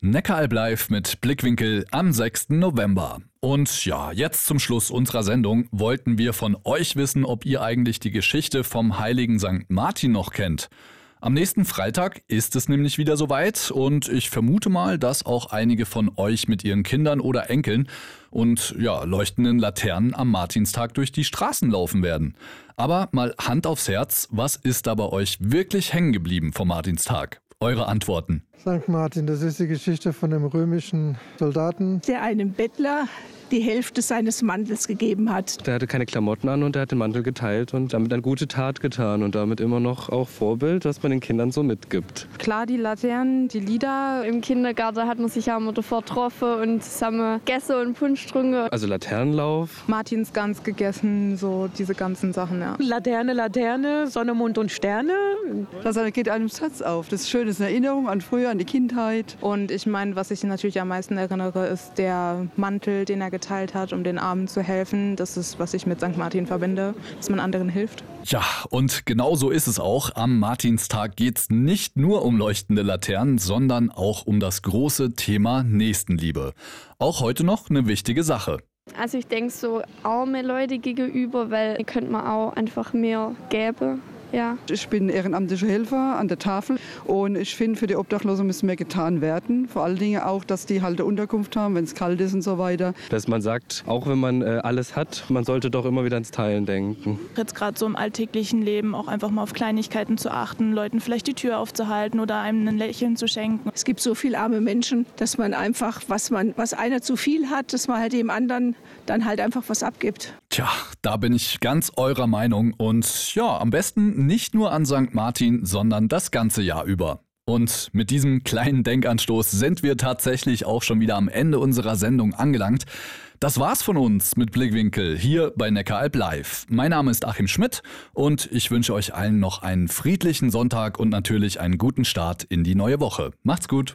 Neckaralb live mit Blickwinkel am 6. November. Und ja, jetzt zum Schluss unserer Sendung wollten wir von euch wissen, ob ihr eigentlich die Geschichte vom heiligen St. Martin noch kennt. Am nächsten Freitag ist es nämlich wieder soweit und ich vermute mal, dass auch einige von euch mit ihren Kindern oder Enkeln und ja, leuchtenden Laternen am Martinstag durch die Straßen laufen werden. Aber mal Hand aufs Herz, was ist da bei euch wirklich hängen geblieben vom Martinstag? Eure Antworten. St. Martin, das ist die Geschichte von einem römischen Soldaten. Der einem Bettler die Hälfte seines Mantels gegeben hat. Der hatte keine Klamotten an und er hat den Mantel geteilt und damit eine gute Tat getan und damit immer noch auch Vorbild, was man den Kindern so mitgibt. Klar, die Laternen, die Lieder. Im Kindergarten hat man sich ja immer davor getroffen und zusammen Gäste und Punsch getrunken. Also Laternenlauf. Martinsgans gegessen, so diese ganzen Sachen, ja. Laterne, Laterne, Sonne, Mond und Sterne. Das geht einem Satz auf. Das ist schön, das ist eine Erinnerung an früher, an die Kindheit. Und ich meine, was ich natürlich am meisten erinnere, ist der Mantel, den er geteilt hat, um den Armen zu helfen. Das ist, was ich mit St. Martin verbinde, dass man anderen hilft. Ja, und genau so ist es auch. Am Martinstag geht es nicht nur um leuchtende Laternen, sondern auch um das große Thema Nächstenliebe. Auch heute noch eine wichtige Sache. Also ich denke so arme Leute gegenüber, weil könnte man auch einfach mehr geben. Ja. Ich bin ehrenamtlicher Helfer an der Tafel und ich finde, für die Obdachlosen müssen mehr getan werden. Vor allen Dingen auch, dass die halt eine Unterkunft haben, wenn es kalt ist und so weiter. Dass man sagt, auch wenn man äh, alles hat, man sollte doch immer wieder ans Teilen denken. Jetzt gerade so im alltäglichen Leben auch einfach mal auf Kleinigkeiten zu achten, Leuten vielleicht die Tür aufzuhalten oder einem ein Lächeln zu schenken. Es gibt so viele arme Menschen, dass man einfach, was man, was einer zu viel hat, dass man halt dem anderen dann halt einfach was abgibt. Tja, da bin ich ganz eurer Meinung und ja, am besten nicht nur an St. Martin, sondern das ganze Jahr über. Und mit diesem kleinen Denkanstoß sind wir tatsächlich auch schon wieder am Ende unserer Sendung angelangt. Das war's von uns mit Blickwinkel hier bei Neckaralb Live. Mein Name ist Achim Schmidt und ich wünsche euch allen noch einen friedlichen Sonntag und natürlich einen guten Start in die neue Woche. Macht's gut!